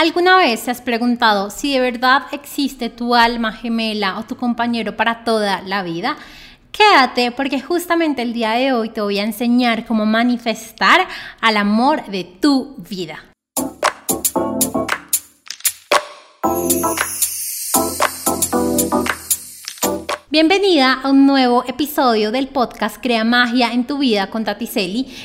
¿Alguna vez te has preguntado si de verdad existe tu alma gemela o tu compañero para toda la vida? Quédate porque justamente el día de hoy te voy a enseñar cómo manifestar al amor de tu vida. Bienvenida a un nuevo episodio del podcast Crea Magia en tu vida con Tati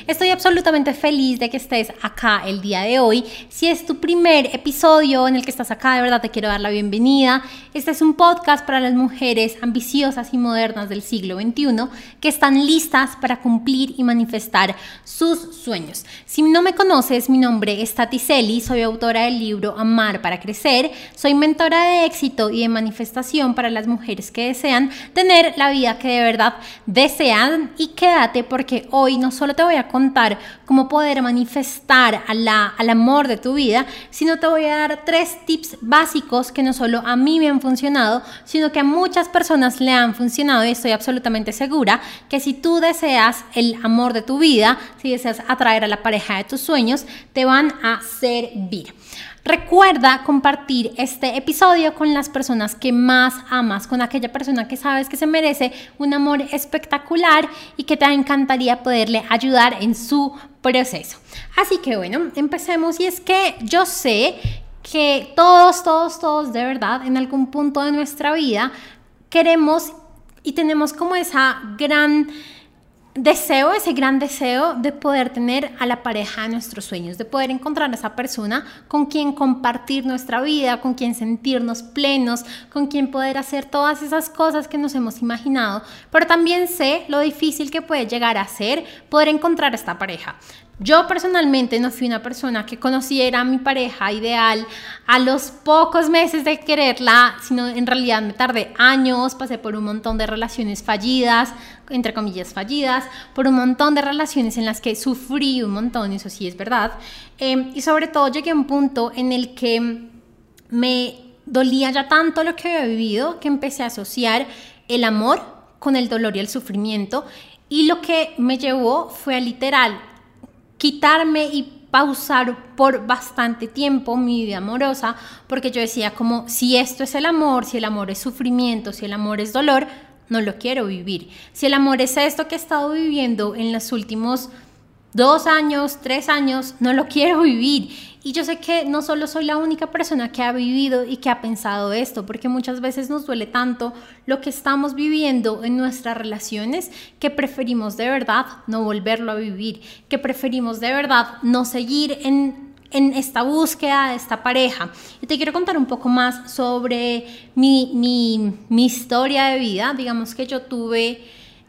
Estoy absolutamente feliz de que estés acá el día de hoy. Si es tu primer episodio en el que estás acá, de verdad te quiero dar la bienvenida. Este es un podcast para las mujeres ambiciosas y modernas del siglo XXI que están listas para cumplir y manifestar sus sueños. Si no me conoces, mi nombre es Tati soy autora del libro Amar para Crecer, soy mentora de éxito y de manifestación para las mujeres que desean tener la vida que de verdad desean y quédate porque hoy no solo te voy a contar cómo poder manifestar al amor de tu vida, sino te voy a dar tres tips básicos que no solo a mí me han funcionado, sino que a muchas personas le han funcionado y estoy absolutamente segura que si tú deseas el amor de tu vida, si deseas atraer a la pareja de tus sueños, te van a servir. Recuerda compartir este episodio con las personas que más amas, con aquella persona que sabes que se merece un amor espectacular y que te encantaría poderle ayudar en su proceso. Así que bueno, empecemos y es que yo sé que todos, todos, todos de verdad en algún punto de nuestra vida queremos y tenemos como esa gran deseo, ese gran deseo de poder tener a la pareja de nuestros sueños, de poder encontrar a esa persona con quien compartir nuestra vida, con quien sentirnos plenos, con quien poder hacer todas esas cosas que nos hemos imaginado. Pero también sé lo difícil que puede llegar a ser poder encontrar a esta pareja. Yo personalmente no fui una persona que conociera a mi pareja ideal a los pocos meses de quererla, sino en realidad me tardé años, pasé por un montón de relaciones fallidas, entre comillas fallidas, por un montón de relaciones en las que sufrí un montón, eso sí es verdad, em, y sobre todo llegué a un punto en el que me dolía ya tanto lo que había vivido que empecé a asociar el amor con el dolor y el sufrimiento, y lo que me llevó fue a literal quitarme y pausar por bastante tiempo mi vida amorosa, porque yo decía como, si esto es el amor, si el amor es sufrimiento, si el amor es dolor, no lo quiero vivir. Si el amor es esto que he estado viviendo en los últimos dos años, tres años, no lo quiero vivir. Y yo sé que no solo soy la única persona que ha vivido y que ha pensado esto, porque muchas veces nos duele tanto lo que estamos viviendo en nuestras relaciones que preferimos de verdad no volverlo a vivir, que preferimos de verdad no seguir en, en esta búsqueda de esta pareja. Y te quiero contar un poco más sobre mi, mi, mi historia de vida. Digamos que yo tuve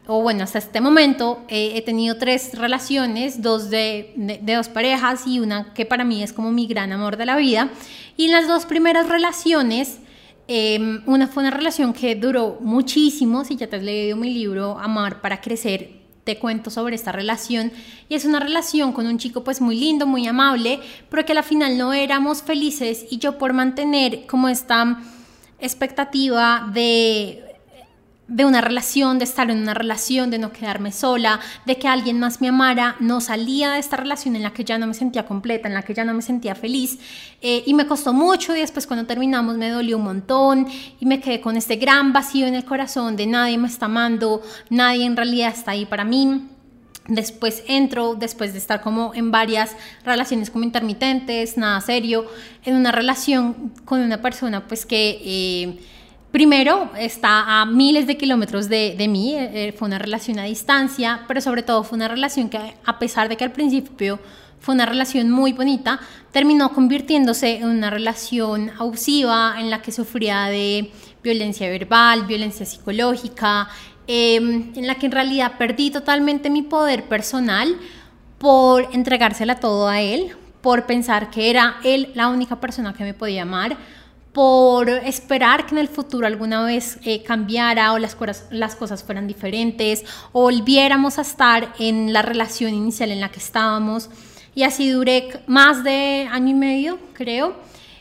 o bueno, hasta este momento eh, he tenido tres relaciones, dos de, de, dos parejas y una que para mí es como mi gran amor de la vida. Y en las dos primeras relaciones, em, una fue una relación que duró muchísimo, si ya te has leído mi libro Amar para Crecer, te cuento sobre esta relación. Y es una relación con un chico pues muy lindo, muy amable, pero que al final no éramos felices y yo por mantener como esta expectativa de de una relación, de estar en una relación, de no quedarme sola, de que alguien más me amara, no salía de esta relación en la que ya no me sentía completa, en la que ya no me sentía feliz. Eh, y me costó mucho y después cuando terminamos me dolió un montón y me quedé con este gran vacío en el corazón de nadie me está amando, nadie en realidad está ahí para mí. Después entro, después de estar como en varias relaciones como intermitentes, nada serio, en una relación con una persona pues que... Eh, Primero, está a miles de kilómetros de, mí, eh, eh, fue una relación a distancia, pero sobre todo fue una relación que a pesar de que al principio fue una relación muy bonita, terminó convirtiéndose en una relación abusiva en la que sufría de violencia verbal, violencia psicológica, em, en la que en realidad perdí totalmente mi poder personal por entregársela todo a él, por pensar que era él la única persona que me podía amar por esperar que en el futuro alguna vez eh, cambiara o las, las cosas fueran diferentes o volviéramos a estar en la relación inicial en la que estábamos. Y así duré más de año y medio, creo,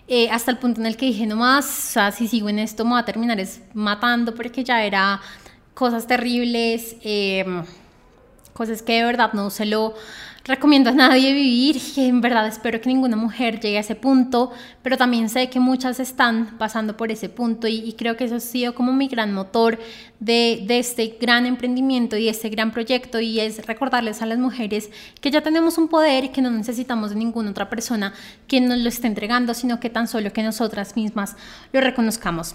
eh, hasta el punto en el que dije, no más, o sea, si sigo en esto me voy a terminar es matando porque ya era cosas terribles, em, cosas que de verdad no se lo recomiendo a nadie vivir, que en verdad espero que ninguna mujer llegue a ese punto, pero también sé que muchas están pasando por ese punto y, creo que eso ha sido como mi gran motor de, de, este gran emprendimiento y este gran proyecto y es recordarles a las mujeres que ya tenemos un poder y que no necesitamos de ninguna otra persona que nos lo esté entregando, sino que tan solo que nosotras mismas lo reconozcamos.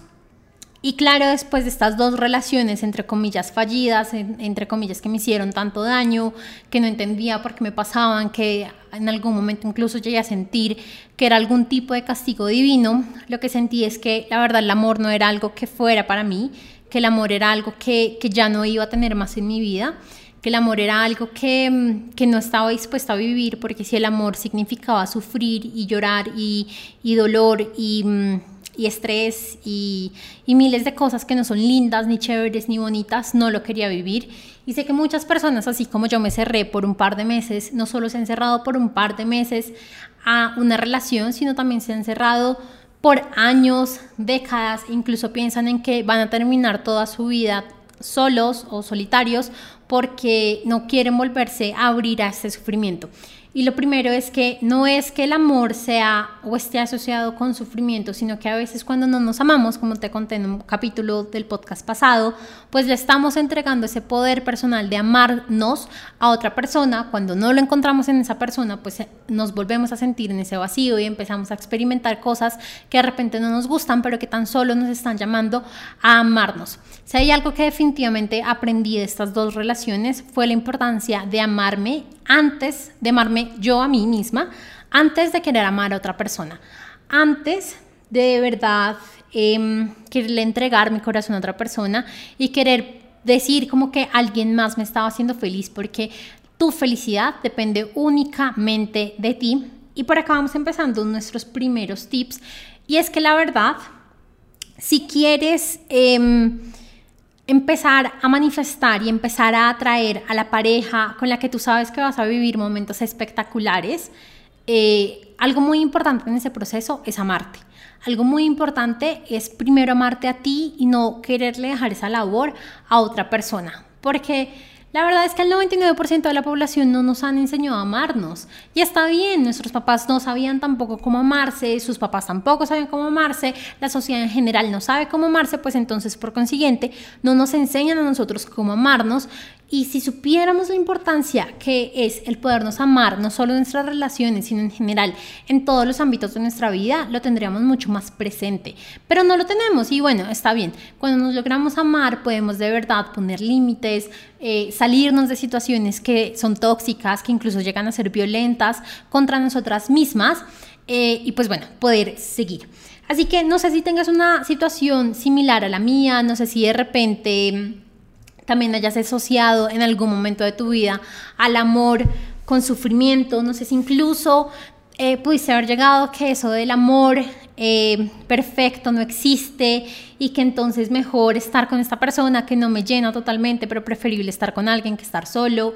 Y claro, después de estas dos relaciones, entre comillas, fallidas, entre comillas, que me hicieron tanto daño, que no entendía por qué me pasaban, que en algún momento incluso llegué a sentir que era algún tipo de castigo divino, lo que sentí es que la verdad el amor no era algo que fuera para mí, que el amor era algo que, que ya no iba a tener más en mi vida que el amor era algo que, que, no estaba dispuesta a vivir, porque si el amor significaba sufrir y llorar y, y dolor y, mm, y estrés y, miles de cosas que no son lindas, ni chéveres, ni bonitas, no lo quería vivir. Y sé que muchas personas, así como yo me cerré por un par de meses, no solo se han cerrado por un par de meses a una relación, sino también se han cerrado por años, décadas, incluso piensan en que van a terminar toda su vida solos o solitarios porque no quieren volverse a abrir a este sufrimiento. Y lo primero es que no es que el amor sea o esté asociado con sufrimiento, sino que a veces cuando no nos amamos, como te conté en un capítulo del podcast pasado, pues le estamos entregando ese poder personal de amarnos a otra persona. Cuando no lo encontramos en esa persona, pues eh, nos volvemos a sentir en ese vacío y empezamos a experimentar cosas que de repente no nos gustan, pero que tan solo nos están llamando a amarnos. Si hay algo que definitivamente aprendí de estas dos relaciones fue la importancia de amarme antes de amarme yo a mí misma, antes de querer amar a otra persona, antes de de verdad eh, quererle entregar mi corazón a otra persona y querer decir como que alguien más me estaba haciendo feliz, porque tu felicidad depende únicamente de ti. Y por acá vamos empezando nuestros primeros tips. Y es que la verdad, si quieres... Eh, empezar a manifestar y empezar a atraer a la pareja con la que tú sabes que vas a vivir momentos espectaculares, eh, algo muy importante en ese proceso es amarte. Algo muy importante es primero amarte a ti y no quererle dejar esa labor a otra persona. Porque la verdad es que el 99% de la población no nos han enseñado a amarnos. Y está bien, nuestros papás no sabían tampoco cómo amarse, sus papás tampoco saben cómo amarse, la sociedad en general no sabe cómo amarse, pues entonces por consiguiente no nos enseñan a nosotros cómo amarnos y si supiéramos la importancia que es el podernos amar, no solo en nuestras relaciones, sino en general, en todos los ámbitos de nuestra vida, lo tendríamos mucho más presente. Pero no lo tenemos y bueno, está bien. Cuando nos logramos amar, podemos de verdad poner límites, eh, salirnos de situaciones que son tóxicas, que incluso llegan a ser violentas contra nosotras mismas eh, y pues bueno, poder seguir. Así que no sé si tengas una situación similar a la mía, no sé si de repente también hayas asociado en algún momento de tu vida al amor con sufrimiento, no sé si incluso eh, pudiste haber llegado a que eso del amor eh, perfecto no existe y que entonces mejor estar con esta persona que no me llena totalmente, pero preferible estar con alguien que estar solo.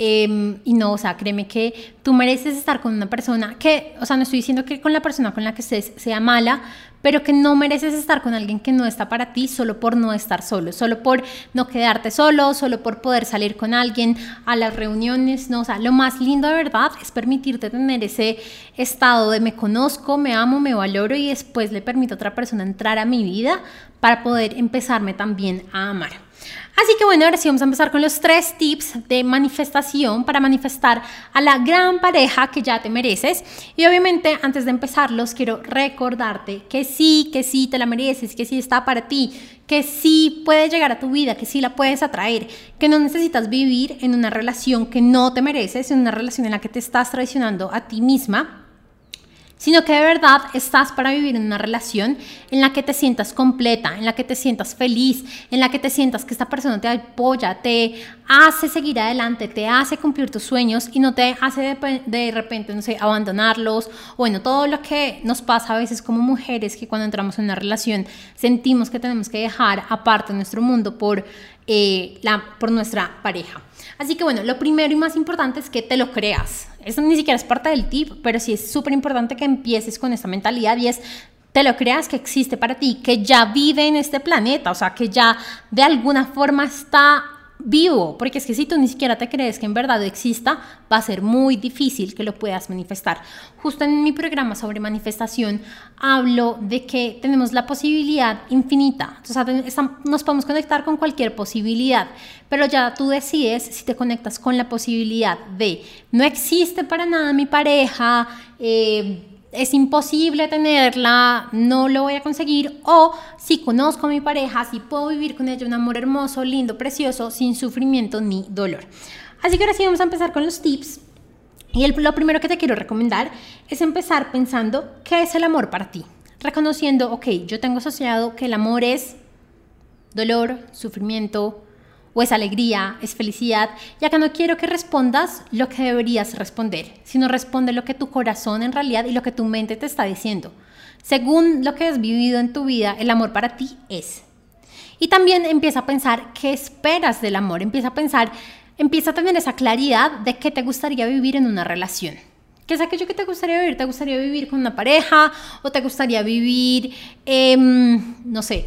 Em, y no, o sea, créeme que tú mereces estar con una persona que, o sea, no estoy diciendo que con la persona con la que estés sea mala, pero que no mereces estar con alguien que no está para ti solo por no estar solo, solo por no quedarte solo, solo por poder salir con alguien a las reuniones, no, o sea, lo más lindo de verdad es permitirte tener ese estado de me conozco, me amo, me valoro y después le permito a otra persona entrar a mi vida para poder empezarme también a amar. Así que bueno, ahora sí vamos a empezar con los tres tips de manifestación para manifestar a la gran pareja que ya te mereces. Y obviamente antes de empezarlos quiero recordarte que sí, que sí te la mereces, que sí está para ti, que sí puede llegar a tu vida, que sí la puedes atraer, que no necesitas vivir en una relación que no te mereces, en una relación en la que te estás traicionando a ti misma sino que de verdad estás para vivir en una relación en la que te sientas completa, en la que te sientas feliz, en la que te sientas que esta persona te apoya, te hace seguir adelante, te hace cumplir tus sueños y no te hace de, repente, no sé, abandonarlos. Bueno, todo lo que nos pasa a veces como mujeres que cuando entramos en una relación sentimos que tenemos que dejar aparte nuestro mundo por, eh, la, por nuestra pareja. Así que bueno, lo primero y más importante es que te lo creas. Eso ni siquiera es parte del tip, pero sí es súper importante que empieces con esta mentalidad y es te lo creas que existe para ti, que ya vive en este planeta, o sea, que ya de alguna forma está vivo, porque es que si tú ni siquiera te crees que en verdad exista, va a ser muy difícil que lo puedas manifestar. Justo en mi programa sobre manifestación hablo de que tenemos la posibilidad infinita, o sea, nos podemos conectar con cualquier posibilidad, pero ya tú decides si te conectas con la posibilidad de no existe para nada mi pareja, eh, es imposible tenerla, no lo voy a conseguir, o si conozco a mi pareja, si puedo vivir con ella un amor hermoso, lindo, precioso, sin sufrimiento ni dolor. Así que ahora sí vamos a empezar con los tips. Y lo primero que te quiero recomendar es empezar pensando qué es el amor para ti. Reconociendo, ok, yo tengo asociado que el amor es dolor, sufrimiento, o es alegría, es felicidad, ya que no quiero que respondas lo que deberías responder, sino responde lo que tu corazón en realidad y lo que tu mente te está diciendo. Según lo que has vivido en tu vida, el amor para ti es. Y también empieza a pensar qué esperas del amor, empieza a pensar, empieza a tener esa claridad de qué te gustaría vivir en una relación. ¿Qué es aquello que te gustaría vivir? ¿Te gustaría vivir con una pareja o te gustaría vivir, em, no sé,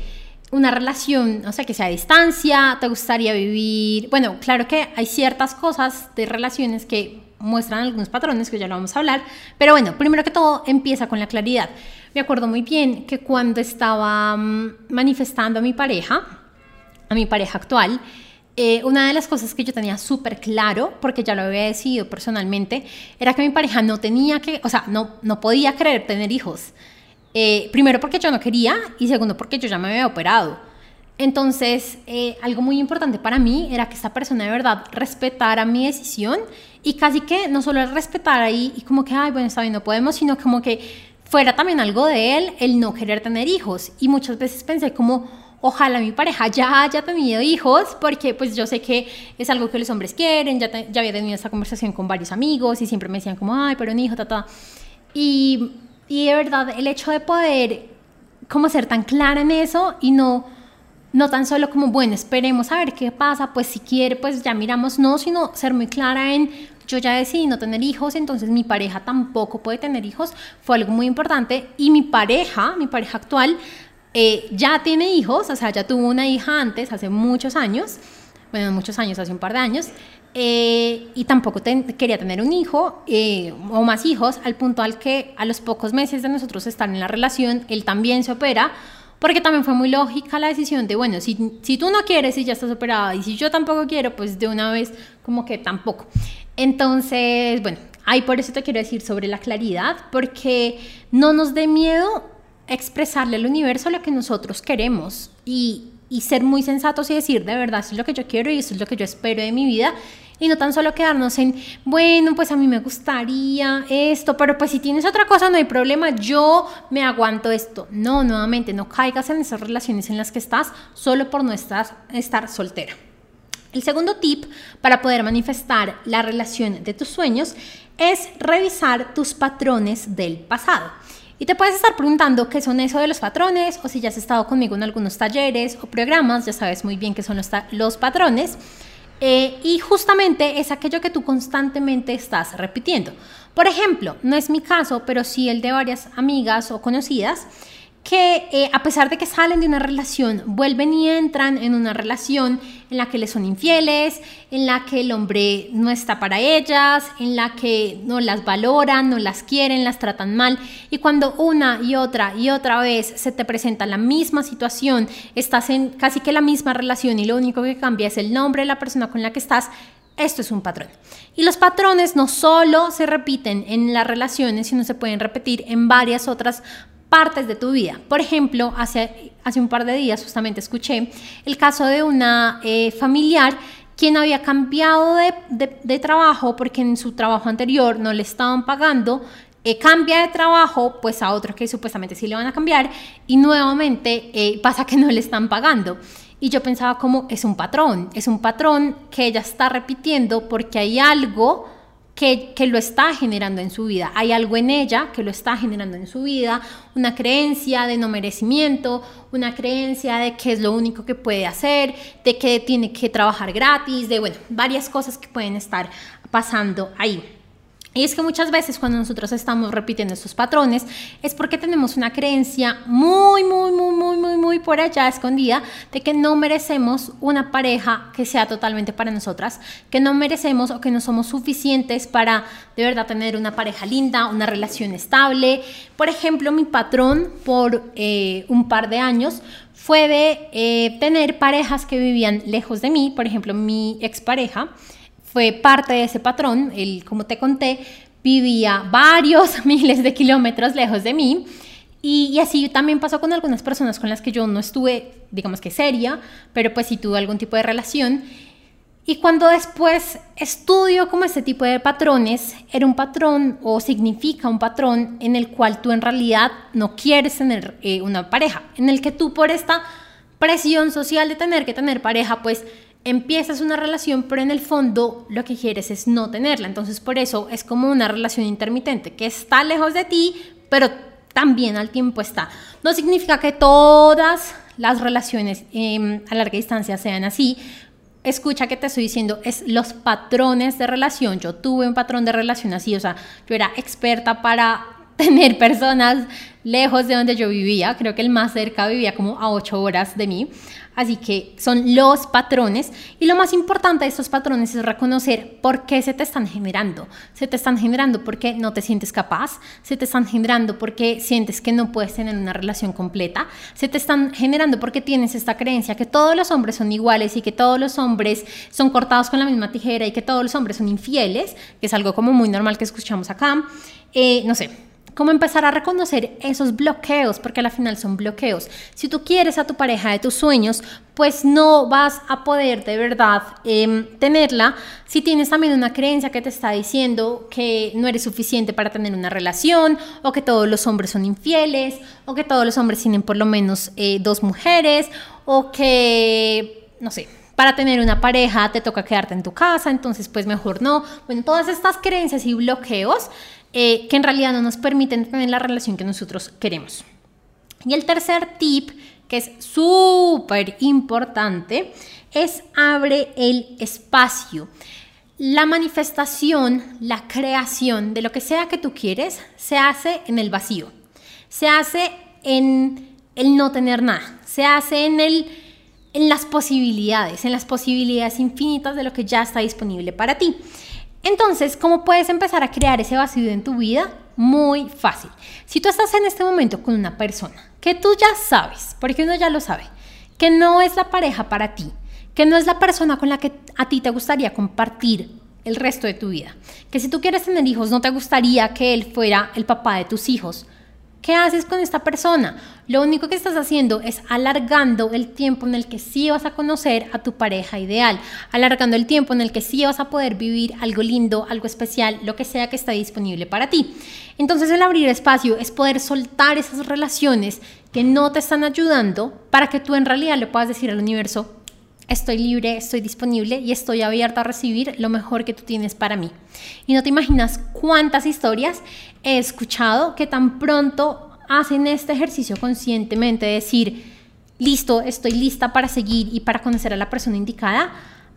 una relación, o sea, que sea a distancia, te gustaría vivir, bueno, claro que hay ciertas cosas de relaciones que muestran algunos patrones que ya lo vamos a hablar, pero bueno, primero que todo empieza con la claridad. Me acuerdo muy bien que cuando estaba mm, manifestando a mi pareja, a mi pareja actual, eh, una de las cosas que yo tenía súper claro, porque ya lo había decidido personalmente, era que mi pareja no tenía que, o sea, no, no podía querer tener hijos. Eh, primero porque yo no quería y segundo porque yo ya me había operado. Entonces, eh, algo muy importante para mí era que esta persona de verdad respetara mi decisión y casi que no solo el respetar ahí y como que, ay, bueno, está bien, no podemos, sino como que fuera también algo de él el no querer tener hijos. Y muchas veces pensé como, ojalá mi pareja ya haya tenido hijos, porque pues yo sé que es algo que los hombres quieren, ya, ya había tenido esta conversación con varios amigos y siempre me decían como, ay, pero un hijo, ta, ta. Y y de verdad, el hecho de poder como ser tan clara en eso y no, no tan solo como, bueno, esperemos a ver qué pasa, pues si quiere, pues ya miramos, no, sino ser muy clara en, yo ya decidí no tener hijos, entonces mi pareja tampoco puede tener hijos, fue algo muy importante. Y mi pareja, mi pareja actual, eh, ya tiene hijos, o sea, ya tuvo una hija antes, hace muchos años, bueno, muchos años, hace un par de años, eh, y tampoco quería tener un hijo eh, o más hijos, al punto al que a los pocos meses de nosotros estar en la relación, él también se opera, porque también fue muy lógica la decisión de, bueno, si, si tú no quieres y ya estás operada, y si yo tampoco quiero, pues de una vez como que tampoco. Entonces, bueno, ahí por eso te quiero decir sobre la claridad, porque no nos dé miedo expresarle al universo lo que nosotros queremos y, y ser muy sensatos y decir de verdad, eso es lo que yo quiero y eso es lo que yo espero de mi vida y no tan solo quedarnos en, bueno, pues a mí me gustaría esto, pero pues si tienes otra cosa no hay problema, yo me aguanto esto. No, nuevamente, no caigas en esas relaciones en las que estás solo por no estar, estar soltera. El segundo tip para poder manifestar la relación de tus sueños es revisar tus patrones del pasado. Y te puedes estar preguntando qué son eso de los patrones o si ya has estado conmigo en algunos talleres o programas, ya sabes muy bien qué son los, los patrones. Eh, y justamente es aquello que tú constantemente estás repitiendo. Por ejemplo, no es mi caso, pero sí el de varias amigas o conocidas que eh, a pesar de que salen de una relación, vuelven y entran en una relación en la que les son infieles, en la que el hombre no está para ellas, en la que no las valoran, no las quieren, las tratan mal. Y cuando una y otra y otra vez se te presenta la misma situación, estás en casi que la misma relación y lo único que cambia es el nombre de la persona con la que estás, esto es un patrón. Y los patrones no solo se repiten en las relaciones, sino se pueden repetir en varias otras partes de tu vida. Por ejemplo, hace, hace un par de días justamente escuché el caso de una eh, familiar quien había cambiado de, trabajo porque en su trabajo anterior no le estaban pagando, eh, cambia de trabajo pues a otro que supuestamente sí le van a cambiar y nuevamente eh, pasa que no le están pagando. Y yo pensaba como es un patrón, es un patrón que ella está repitiendo porque hay algo que, lo está generando en su vida. Hay algo en ella que lo está generando en su vida, una creencia de no merecimiento, una creencia de que es lo único que puede hacer, de que tiene que trabajar gratis, de, bueno, varias cosas que pueden estar pasando ahí. Y es que muchas veces cuando nosotros estamos repitiendo estos patrones es porque tenemos una creencia muy, muy, muy, muy, muy, muy por allá escondida de que no merecemos una pareja que sea totalmente para nosotras, que no merecemos o que no somos suficientes para de verdad tener una pareja linda, una relación estable. Por ejemplo, mi patrón por eh, un par de años fue de eh, tener parejas que vivían lejos de mí, por ejemplo, mi expareja fue parte de ese patrón. Él, como te conté, vivía varios miles de kilómetros lejos de mí. Y, así también pasó con algunas personas con las que yo no estuve, digamos que seria, pero pues sí tuve algún tipo de relación. Y cuando después estudio como este tipo de patrones, era un patrón o significa un patrón en el cual tú en realidad no quieres tener eh, una pareja, en el que tú por esta presión social de tener que tener pareja, pues empiezas una relación, pero en el fondo lo que quieres es no tenerla. Entonces por eso es como una relación intermitente, que está lejos de ti, pero también al tiempo está. No significa que todas las relaciones em, a larga distancia sean así. Escucha que te estoy diciendo, es los patrones de relación. Yo tuve un patrón de relación así, o sea, yo era experta para tener personas lejos de donde yo vivía. Creo que el más cerca vivía como a ocho horas de mí. Así que son los patrones y lo más importante de estos patrones es reconocer por qué se te están generando. Se te están generando porque no te sientes capaz, se te están generando porque sientes que no puedes tener una relación completa, se te están generando porque tienes esta creencia que todos los hombres son iguales y que todos los hombres son cortados con la misma tijera y que todos los hombres son infieles, que es algo como muy normal que escuchamos acá. Eh, no sé, cómo empezar a reconocer esos bloqueos, porque al final son bloqueos. Si tú quieres a tu pareja de tus sueños, pues no vas a poder de verdad em, tenerla si tienes también una creencia que te está diciendo que no eres suficiente para tener una relación, o que todos los hombres son infieles, o que todos los hombres tienen por lo menos eh, dos mujeres, o que, no sé, para tener una pareja te toca quedarte en tu casa, entonces pues mejor no. Bueno, todas estas creencias y bloqueos eh, que en realidad no nos permiten tener la relación que nosotros queremos. Y el tercer tip, que es súper importante, es abre el espacio. La manifestación, la creación de lo que sea que tú quieres, se hace en el vacío. Se hace en el no tener nada. Se hace en, el, en las posibilidades, en las posibilidades infinitas de lo que ya está disponible para ti. Entonces, ¿cómo puedes empezar a crear ese vacío en tu vida? Muy fácil. Si tú estás en este momento con una persona que tú ya sabes, porque uno ya lo sabe, que no es la pareja para ti, que no es la persona con la que a ti te gustaría compartir el resto de tu vida, que si tú quieres tener hijos no te gustaría que él fuera el papá de tus hijos, ¿Qué haces con esta persona? Lo único que estás haciendo es alargando el tiempo en el que sí vas a conocer a tu pareja ideal, alargando el tiempo en el que sí vas a poder vivir algo lindo, algo especial, lo que sea que esté disponible para ti. Entonces el abrir espacio es poder soltar esas relaciones que no te están ayudando para que tú en realidad le puedas decir al universo, estoy libre, estoy disponible y estoy abierta a recibir lo mejor que tú tienes para mí. Y no te imaginas cuántas historias he escuchado que tan pronto hacen este ejercicio conscientemente, de decir, listo, estoy lista para seguir y para conocer a la persona indicada.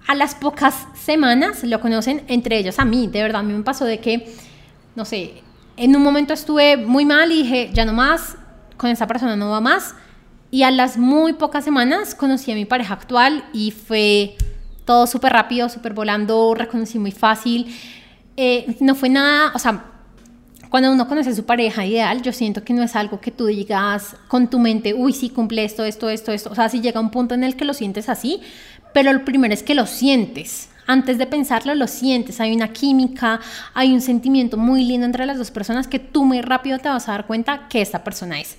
A las pocas semanas lo conocen entre ellos a mí. De verdad, a mí me pasó de que, no sé, en un momento estuve muy mal y dije, ya no más, con esa persona no va más y a las muy pocas semanas conocí a mi pareja actual y fue todo súper rápido, súper volando, reconocí muy fácil. Eh, no fue nada, o sea, cuando uno conoce a su pareja ideal, yo siento que no es algo que tú digas con tu mente, uy, sí, cumple esto, esto, esto, esto. O sea, si llega un punto en el que lo sientes así, pero lo primero es que lo sientes. Antes de pensarlo, lo sientes. Hay una química, hay un sentimiento muy lindo entre las dos personas que tú muy rápido te vas a dar cuenta que esta persona es.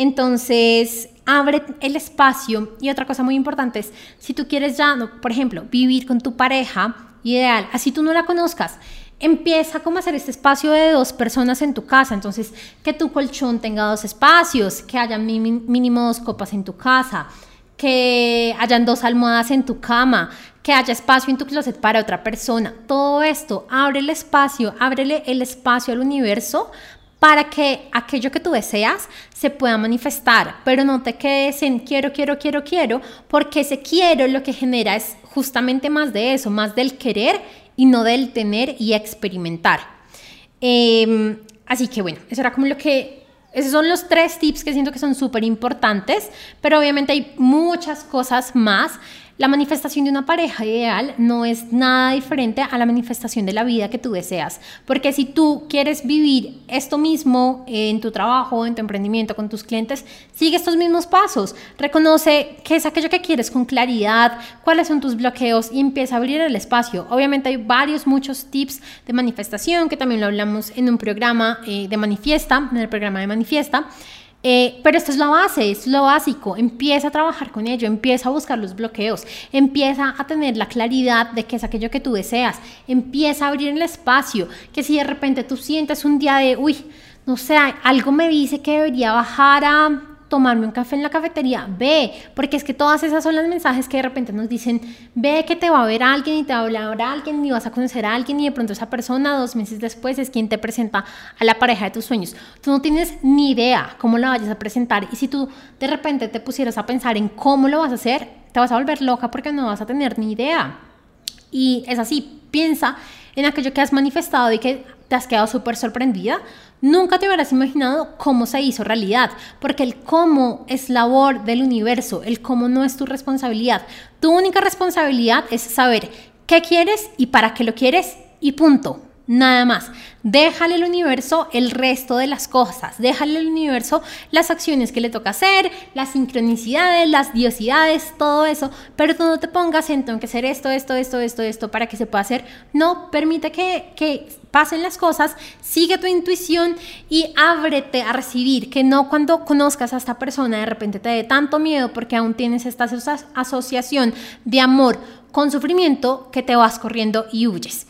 Entonces, abre el espacio. Y otra cosa muy importante es, si tú quieres ya, por ejemplo, vivir con tu pareja, ideal, así tú no la conozcas, empieza como a hacer este espacio de dos personas en tu casa. Entonces, que tu colchón tenga dos espacios, que haya mínimo dos copas en tu casa, que hayan dos almohadas en tu cama, que haya espacio en tu closet para otra persona. Todo esto, abre el espacio, ábrele el espacio al universo para que aquello que tú deseas se pueda manifestar, pero no te quedes en quiero, quiero, quiero, quiero, porque ese quiero lo que genera es justamente más de eso, más del querer y no del tener y experimentar. Em, así que bueno, eso era como lo que esos son los tres tips que siento que son súper importantes, pero obviamente hay muchas cosas más la manifestación de una pareja ideal no es nada diferente a la manifestación de la vida que tú deseas, porque si tú quieres vivir esto mismo en tu trabajo, en tu emprendimiento, con tus clientes, sigue estos mismos pasos. Reconoce qué es aquello que quieres con claridad, cuáles son tus bloqueos y empieza a abrir el espacio. Obviamente hay varios, muchos tips de manifestación que también lo hablamos en un programa eh, de manifiesta, en el programa de manifiesta. Eh, pero esto es la base, es lo básico. Empieza a trabajar con ello, empieza a buscar los bloqueos, empieza a tener la claridad de qué es aquello que tú deseas, empieza a abrir el espacio, que si de repente tú sientes un día de, uy, no sé, algo me dice que debería bajar a tomarme un café en la cafetería, ve, porque es que todas esas son las mensajes que de repente nos dicen, ve que te va a ver alguien y te va a hablar alguien y vas a conocer a alguien y de pronto esa persona dos meses después es quien te presenta a la pareja de tus sueños. Tú no tienes ni idea cómo la vayas a presentar y si tú de repente te pusieras a pensar en cómo lo vas a hacer, te vas a volver loca porque no vas a tener ni idea. Y es así, piensa en aquello que has manifestado y que te has quedado súper sorprendida, nunca te hubieras imaginado cómo se hizo realidad, porque el cómo es labor del universo, el cómo no es tu responsabilidad. Tu única responsabilidad es saber qué quieres y para qué lo quieres y punto nada más. Déjale al universo el resto de las cosas, déjale al universo las acciones que le toca hacer, las sincronicidades, las diosidades, todo eso, pero tú no te pongas en tengo que hacer esto, esto, esto, esto, esto para que se pueda hacer. No, permite que, que pasen las cosas, sigue tu intuición y ábrete a recibir, que no cuando conozcas a esta persona de repente te dé tanto miedo porque aún tienes esta asociación de amor con sufrimiento que te vas corriendo y huyes.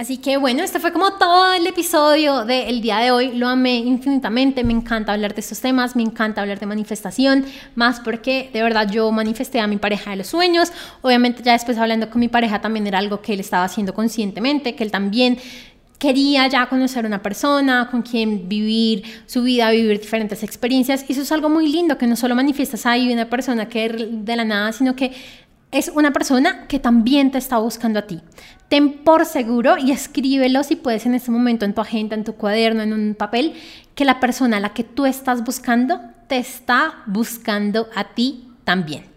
Así que bueno, este fue como todo el episodio del día de hoy. Lo amé infinitamente, me encanta hablar de estos temas, me encanta hablar de manifestación, más porque de verdad yo manifesté a mi pareja de los sueños. Obviamente ya después hablando con mi pareja también era algo que él estaba haciendo conscientemente, que él también quería ya conocer una persona con quien vivir su vida, vivir diferentes experiencias. Y eso es algo muy lindo, que no solo manifiestas ahí una persona que de la nada, sino que es una persona que también te está buscando a ti. Ten por seguro y escríbelo si puedes en este momento en tu agenda, en tu cuaderno, en un papel, que la persona a la que tú estás buscando te está buscando a ti también.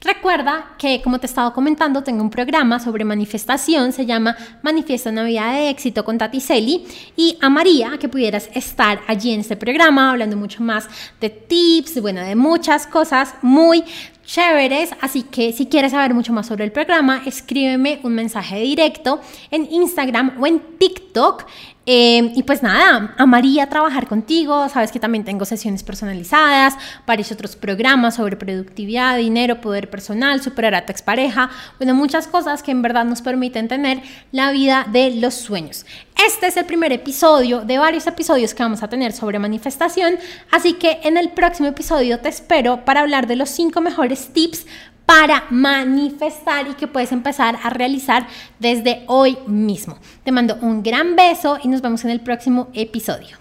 Recuerda que, como te he estado comentando, tengo un programa sobre manifestación, se llama Manifiesta una vida de éxito con Tati Celi, y a María que pudieras estar allí en este programa hablando mucho más de tips, bueno, de muchas cosas muy chéveres, así que si quieres saber mucho más sobre el programa, escríbeme un mensaje directo en Instagram o en TikTok. Eh, y pues nada, amaría trabajar contigo, sabes que también tengo sesiones personalizadas, varios otros programas sobre productividad, dinero, poder personal, superar a tu expareja, bueno, muchas cosas que en verdad nos permiten tener la vida de los sueños. Este es el primer episodio de varios episodios que vamos a tener sobre manifestación, así que en el próximo episodio te espero para hablar de los cinco mejores tips para manifestar y que puedes empezar a realizar desde hoy mismo. Te mando un gran beso y nos vemos en el próximo episodio.